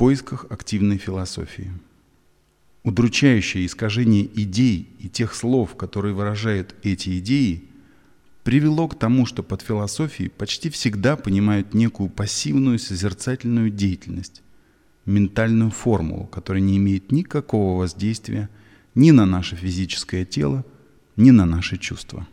поисках активной философии. Удручающее искажение идей и тех слов, которые выражают эти идеи, привело к тому, что под философией почти всегда понимают некую пассивную созерцательную деятельность, ментальную формулу, которая не имеет никакого воздействия ни на наше физическое тело, ни на наши чувства.